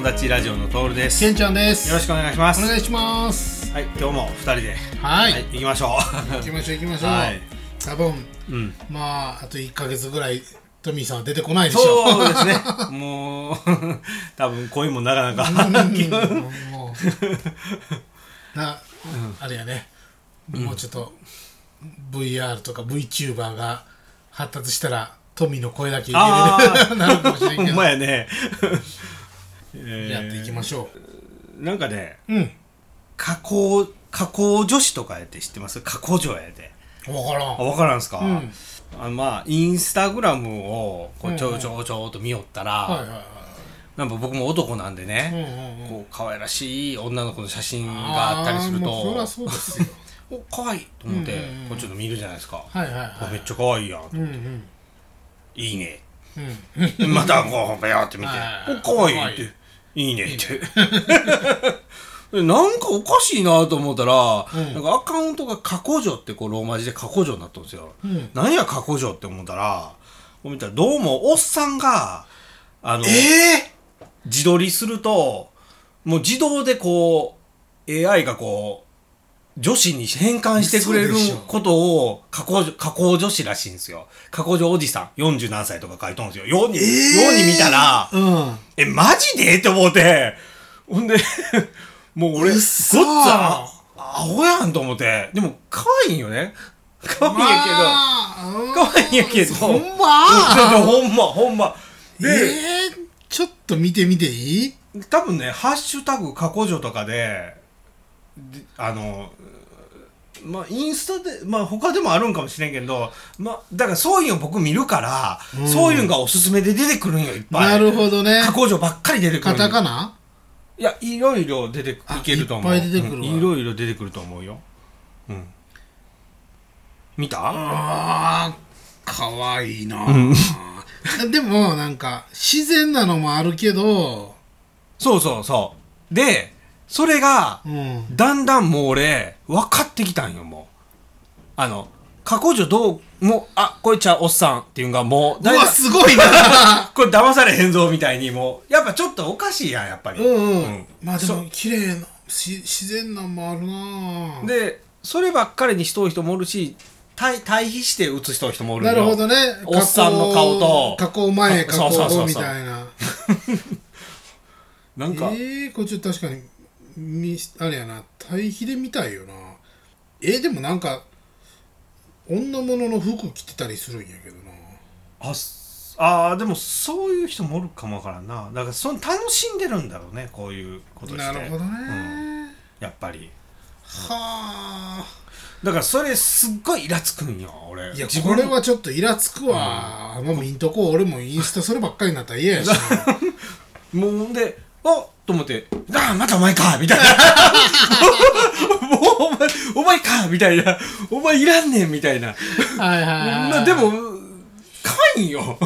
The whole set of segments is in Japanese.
友達ラジオのトールです。けんちゃんです。よろしくお願いします。お願いします。はい今日も二人で。はい、はい行きましょ行きましょう行きましょう、はい。多分ううん。まああと1か月ぐらいトミーさんは出てこないでしょ。そうですね。もう 多分声もなかなか。うん。もうな、あれやね、もうちょっと VR とか VTuber が発達したらトミーの声だけあ入れる。なるかもしれんほんけどまやね、やっていきまししょょう。なんかねううん。加工加工女子とかやって知ってます？加工女やで。分からん。あ分からんすか、うん。あのまあインスタグラムをこうんううんちょちょちょっと見よったら、はいはいはい。なんか僕も男なんでうんね、うんうん。こう可愛らしい女の子の写真があったりするあーもうそりゃとそうですよ。お可愛いと思って、うんうんうん。こうちょっと見るじゃないですか、はいはいはい。あめっちゃ可愛いやん、うんうん。いいね。うん。またこうペアって見て。はい「お可愛いっていいね」って。で なんかおかしいなと思ったら、うん。なんかアカウントが過去女ってこうローマ字で過去女になったんですよ、うん。何や過去女って思ったら見たらどうもおっさんがあのえ自撮りするともう自動でこう AI がこう女子に変換してくれることを加工女加工女子らしいんですよ。加工女おじさん40何歳とか書いとんですよ。ように,、えー。ように見たらえうん。えマジで？って思って。ほんでもう俺ごっつ嘘あアホやんと思って。でも可愛いんよね。可愛いんやけど、まあ可愛いんやけど。ほんま？ほんまほんま。で、えー、ちょっと見てみていい？多分ね「ハッシュタグ過去女」とかでであのまあインスタでまあ他でもあるんかもしれんけどまあだからそういうの僕見るから、うん。そういうのがおすすめで出てくるんよいっぱい。なるほどね。過去女ばっかり出てくるカタカナ？いやいろいろ出ていあけると思う。いっぱい出てくるわ。うん。いろいろ出てくると思うよ。うん。見た？あーかわいいな、ん。でもなんか自然なのもあるけど。そうそうそう。でそれがうん。だんだんもう俺分かってきたんよもう。あの過去女どうもうあこいつはおっさんっていうのがもううわすごいな。これ騙されへんぞみたいにもうやっぱちょっとおかしいやんやっぱり、うんうん、うん。まあでも綺麗なし自然なんもあるな。でそればっかりにしとる人もおるし対対比して写しとる人もおるよ。なるほどね。おっさんの顔と。加工前加工そうそうそうそう。後みたいな。なんか、えー、こっと確かにみあれやな対比で見たいよな。えー、でもなんか女物の服着てたりするんやけどな。あすあーでもそういう人もおるかもわからんな。だからその楽しんでるんだろうねこういうことして。なるほどね、うん。やっぱり。はあ。だからそれすっごいイラつくんよ俺。いやこれはちょっとイラつくわ、もう見んとこ俺もインスタそればっかりになったら嫌やし。な もうほんであと思って「ああまたお前か」みたいな。もうお前お前かみたいな。お前いらんねんみたいな。はいはいはい、まあでも可愛いよ。も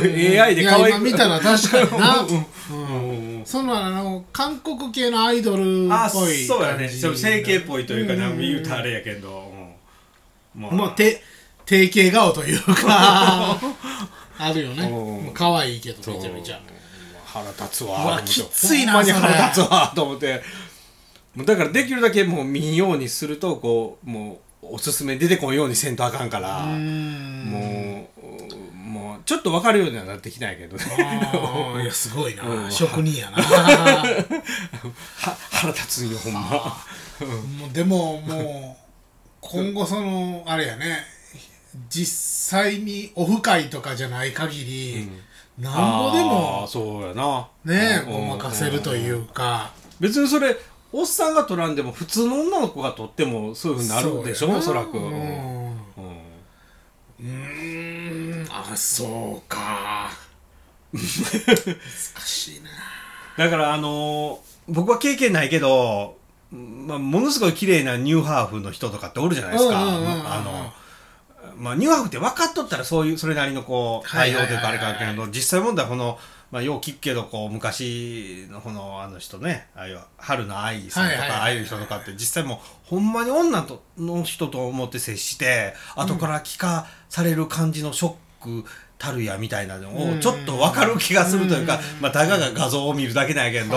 う AI で可愛い。い見たら確かにな、うん。うん。そのあの韓国系のアイドルっあぽいそうやね。整形っぽいというかなうん言うたらあれやけど、うん。まあ。もうて定型顔というか。あるよね。可愛いけどめちゃめちゃ腹立つわ。うわきついなほんまに腹立つわと思って。もうだからできるだけもう見んようにするとこうもうおすすめ出てこんようにせんとあかんから。もうもうちょっと分かるようにはなってきないけどね。いやすごいな、うん。職人やな。は腹立つんよほんま。もうでももう今後そのあれやね。実際にオフ会とかじゃない限り、なんぼでもそうやな。ねうんごまかせるというか、別にそれおっさんが取らんでも普通の女の子が取ってもそういうふうになるでしょおそらく、ううん。んうーん。あそうか。難しいな。だからあのー僕は経験ないけど、まあ、ものすごい綺麗なニューハーフの人とかっておるじゃないですか、あのまあ、ニューハーフって分かっとったらそういうそれなりのこう対応というかあれかけど実際問題はこの、まあ、よう聞くけどこう昔のこのあの人ねああいう春の愛さんとか、ああいう人とかって実際もうほんまに女との人と思って接して後から聞かされる感じのショックたるやみたいなのをちょっと分かる気がするというか、まあたかが画像を見るだけなんやけど、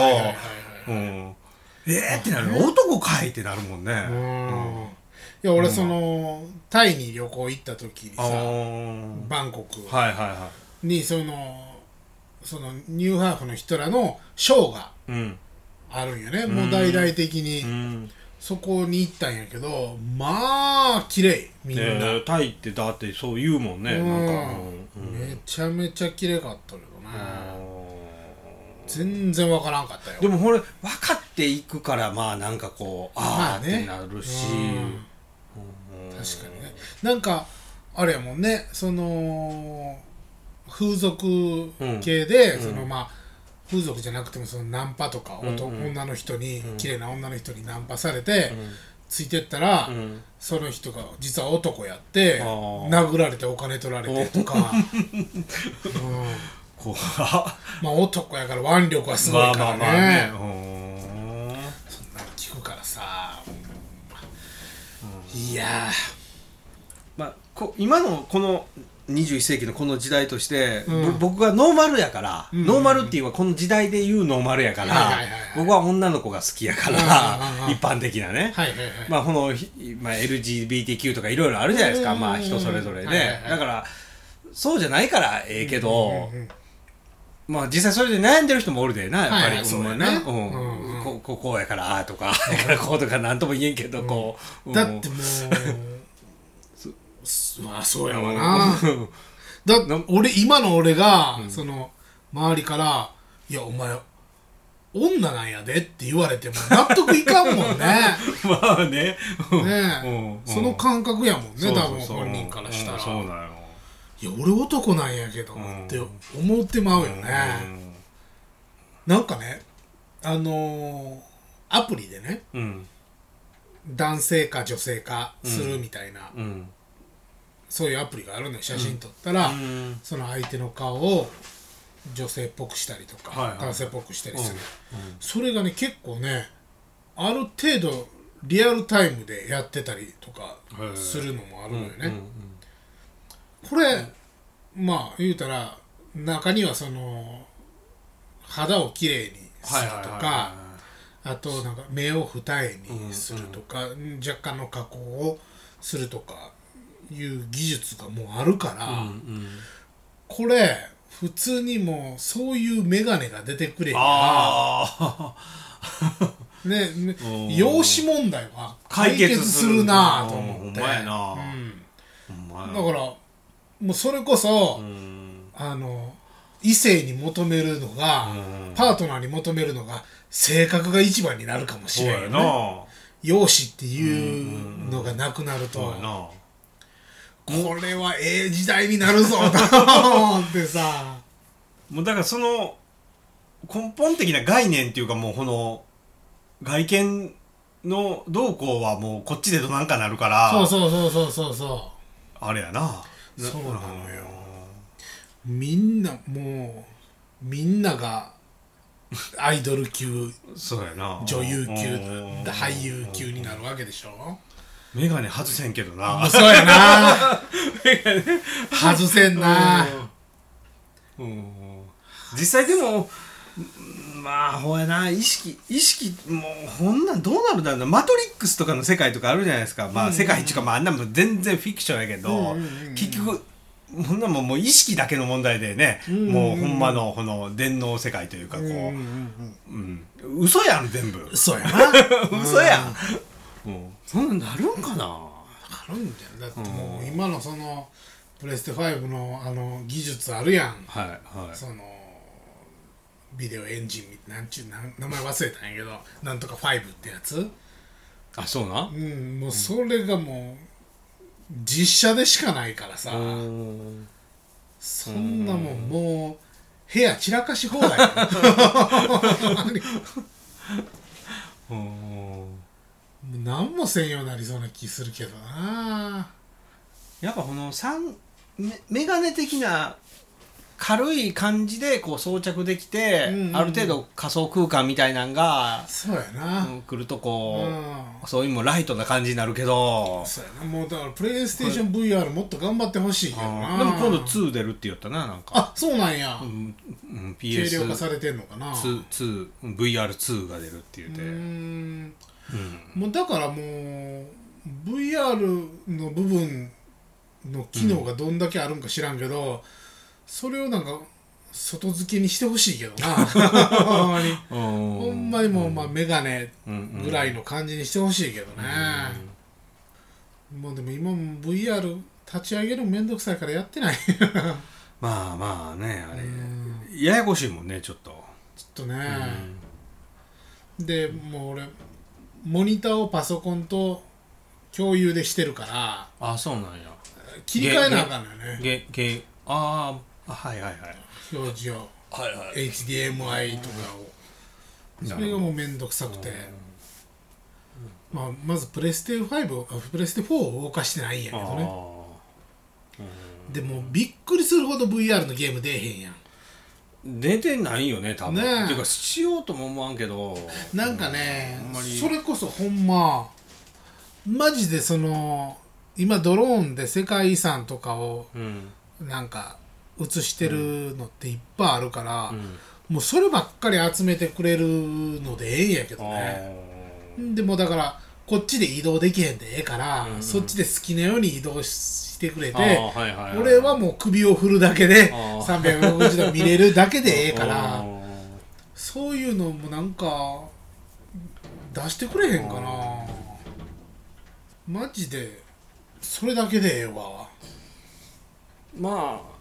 えーってなる。男かいってなるもんね。うん。いや俺そのタイに旅行行った時さー。バンコク。はいはいはにそのそのニューハーフの人らのショーがい。うん。あるんよね。もう大々的うにん。そこに行ったんやけどまあ綺麗みんな、えータイってだってそう言うもんね。うん。なんか。うん。めちゃめちゃ綺麗かったけどねあ全然わからんかったよ。ーでもこれ分かっていくからまあなんかこうああっまあね。てなるし。うんうん確かにね。なんかあれやもんね。その風俗系で、うん。そのまあ風俗じゃなくてもそのナンパとか、うん男うん。女の人に、うん。綺麗な女の人にナンパされて、うん。ついてったら、うん。その人が実は男やって殴られてお金取られてとか、まあ男やから腕力はすごいからね,、まあまあまあね。うん。そんなの聞くからさ、いやまあ、こ今のこの21世紀のこの時代として、うん。ぼ僕がノーマルやから、うん。ノーマルっていうのはこの時代で言うノーマルやから、はいはいはいはい。僕は女の子が好きやから、うんうんうん一般的なね、はいはいはい、まあこの、ひまあ、LGBTQ とかいろいろあるじゃないですか、うんまあ人それぞれで、はいはいはいだからそうじゃないからええけど、うんうんうんまあ実際それで悩んでる人もおるでなやっぱり、はいはいそうやなうんうん。うん こここうやからああとかだからこうとかなんとも言えんけど、こう、だってもう すまあそうやわな。うん。だな俺今の俺が、その周りから「いやお前女なんやで」って言われても納得いかんもんね。まあね。ねその感覚やもんね多分本人からしたら、うん。そうなよ。いや俺男なんやけどうんって思ってまうよね、なんかねあのーアプリでねうん。うん。男性か女性かするみたいな、うん。そういうアプリがあるのよ写真撮ったら、うん。その相手の顔を女性っぽくしたりとか、はいはい。男性っぽくしたりする、うん。それがね結構ねある程度リアルタイムでやってたりとかするのもあるのよね、うん。これまあ言うたら中にはその肌をきれいにすはいるとかあとなんか目を二重にするとか、若干の加工をするとかいう技術がもうあるから、うんうんこれ普通にもうそういう眼鏡が出てくればあね 容姿問題は解解決決するなと思って。うん。だからもうそれこそ、うん。あの異性に求めるのが、うん。パートナーに求めるのが性格が一番になるかもしれんよね。な。容姿っていうのがなくなると。これはええ時代になるぞと。思ってさ。もうだからその根本的な概念っていうかもうこの外見の動向はもうこっちでどなんかなるから。そうそうそうそうそう。そあれやな。そうなのよ。うみんなもうみんながアイドル級そうやな。女優級うん俳優級になるわけでしょ？眼鏡外せんけどな。そうやな。外せんな。うん。実際でもうんまあほやな。意識意識もうほんなんどうなるんだろうな。マトリックスとかの世界とかあるじゃないですか。まあ世界一かまああんなもん全然フィクションやけど、結局ほんなんもんもう意識だけの問題でね、もうほんまのこの電脳世界というかこう、うん嘘やん全部うん。そうやな。嘘やん、うん、そんなんなるんかな。あるんだよだってもう今のそのプレステ5のあの技術あるやん。はいはい。そのビデオエンジンみなんちゅうなん名前忘れたんやけど。なんとか5ってやつ。あそうな？うん。もうそれがもう実写でしかないからさ。うんそんなもんもう部屋散らかし放題 何もせん。ようになりそうな気するけどな。やっぱこの三メメガネ的な軽い感じでこう装着できて、うんうん。うんある程度仮想空間みたいなんが、そうやな、うん来るとこう、うん。そういうのもライトな感じになるけど、そうやな。もうだからプレイステーション VR もっと頑張ってほしいけどな。でも今度2出るって言ったななんか、あそうなんや、うんうん、軽量化 PS2 されてんのかな。2 VR2 が出るって言って、うーん。うん。もうだからもう VR の部分の機能がどんだけあるんか知らんけど、それをなんか外付けにしてほしいけどな。ほんまに。ほんまにもうまあメガネぐらいの感じにしてほしいけどね、もうでも今も VR 立ち上げるのめんどくさいからやってない。ちょっまあまあねあれ、ややこしいもんねちょっと、とね、でもう俺モニターをパソコンと共有でしてるからあそうなんや。切り替えなあかんのよね。ゲゲあーあはいはいはい。表示をはいはい。HDMI とかを。それがもうめんどくさくて、まあ、まずプレステ5あプレステ4を動かしてないんやけどね。でもびっくりするほど VR のゲーム出えへんやん。出てないよね多分。ねえ。ていうかしようとも思わんけど。なんかねあんそれこそほんまマジでその今ドローンで世界遺産とかをうん。なんか映してるのっていっぱいあるから、うん。もうそればっかり集めてくれるのでええんやけどあねー。でもだからこっちで移動できへんでええから、うん。うんそっちで好きなように移動してくれてはいはいはい俺はもう首を振るだけであー。360度見れるだけでええから そういうのもなんか出してくれへんかな。マジでそれだけでええわ。まあ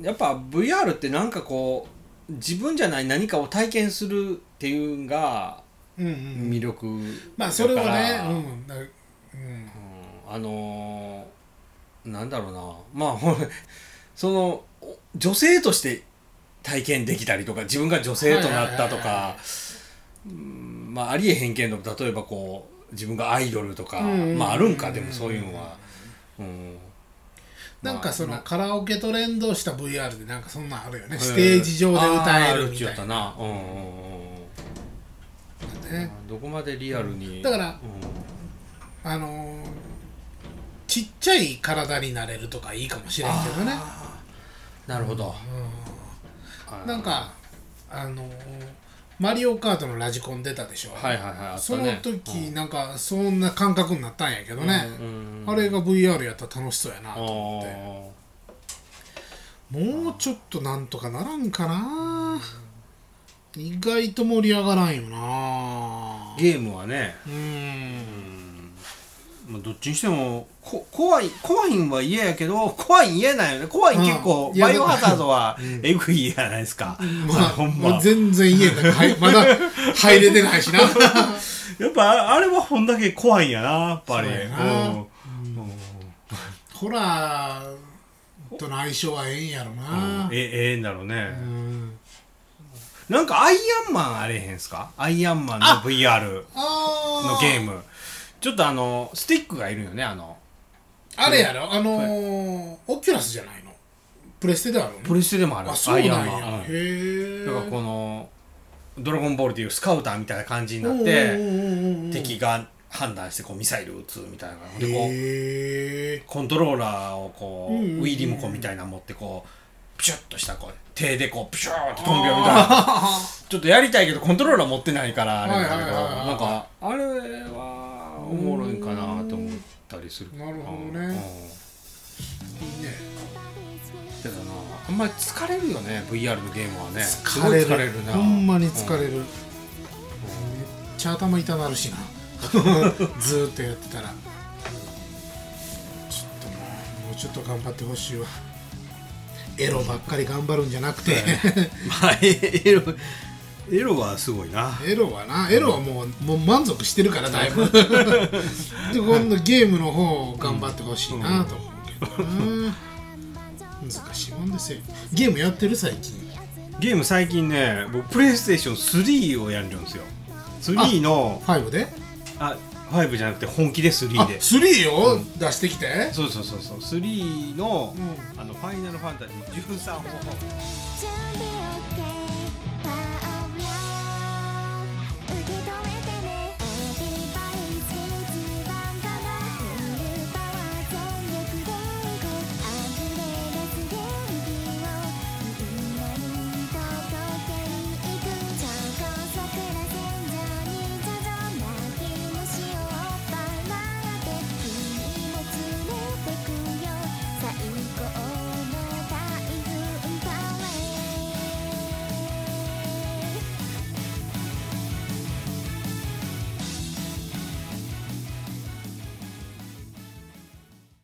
やっぱ VR ってなんかこう自分じゃない何かを体験するっていうのがうんうん魅力まあそれはねうん。だうん。うんあのーなんだろうな。まあそのお女性として体験できたりとか自分が女性となったとかうんまあありえへんけど例えばこう自分がアイドルとかうんうんうん。まああるんかでもそういうのは。うんなんかそのまあカラオケと連動した VR でなんかそんなんあるよね。ステージ上で歌えるみたいな。なうんうんねどこまでリアルにだからうんあのーちっちゃい体になれるとかいいかもしれんけどねなるほど、うんなんかあのーマリオカートのラジコン出たでしょ。はいはいはいあったそのね時なんかそんな感覚になったんやけどね。うん。あれが VR やったら楽しそうやなあと思って。ー。もうちょっとなんとかならんかな。意外と盛り上がらんよな。ゲームはね。うんまあどっちにしてもこ怖い怖いんは嫌やけど怖いん嫌なんよね。怖いん。結構、バイオハザードはうん。えぐいじゃないですか、まあ、ほんま。全然家がはいまだ入れてないしな。やっぱあれはほんだけ怖いんやなやっぱり。ホラーとの相性はええんやろな。えええんだろうね、うん。なんかアイアンマンあれへんすか？アイアンマンの VR あのゲームちょっとあのスティックがいるよねあの。あれやろ？あのーオキュラスじゃないの？プレステであるの？プレステでもある。あそうなんや。アイアンマン、うんへえだからこの「ドラゴンボール」っていうスカウターみたいな感じになって敵が判断してこうミサイル撃つみたいなでこうへえコントローラーをこう、うんうんうん。ウィーリモコンみたいなの持ってこうピシュッとしたこう手でこうピシューって飛んでるみたいな。ちょっとやりたいけどコントローラー持ってないからあれだけどはいはいはいはい。なんかあれはおもろいかなと思ったりする。なるほどね。うん。うん。いいね。けどなあんまり疲れるよね VR のゲームはね。す疲れる。疲れるな。ほんまに疲れる、る、めっちゃ頭痛なるしな。ずーっとやってたら。ちょっともうもうちょっと頑張ってほしいわ。エロばっかり頑張るんじゃなくて、まあエロエロはすごいな。エロはな。エロはもうもう満足してるからだいぶ。で今度ゲームの方を頑張ってほしいなと思うけどな。難しいもんですよ。ゲームやってる最近。ゲーム最近ね僕プレイステーション3をやるんですよ。3の5で？あ5じゃなくて本気で3あで3を出してきて、そうそうそうそう。3の,、うん。あのファイナルファンタジー13を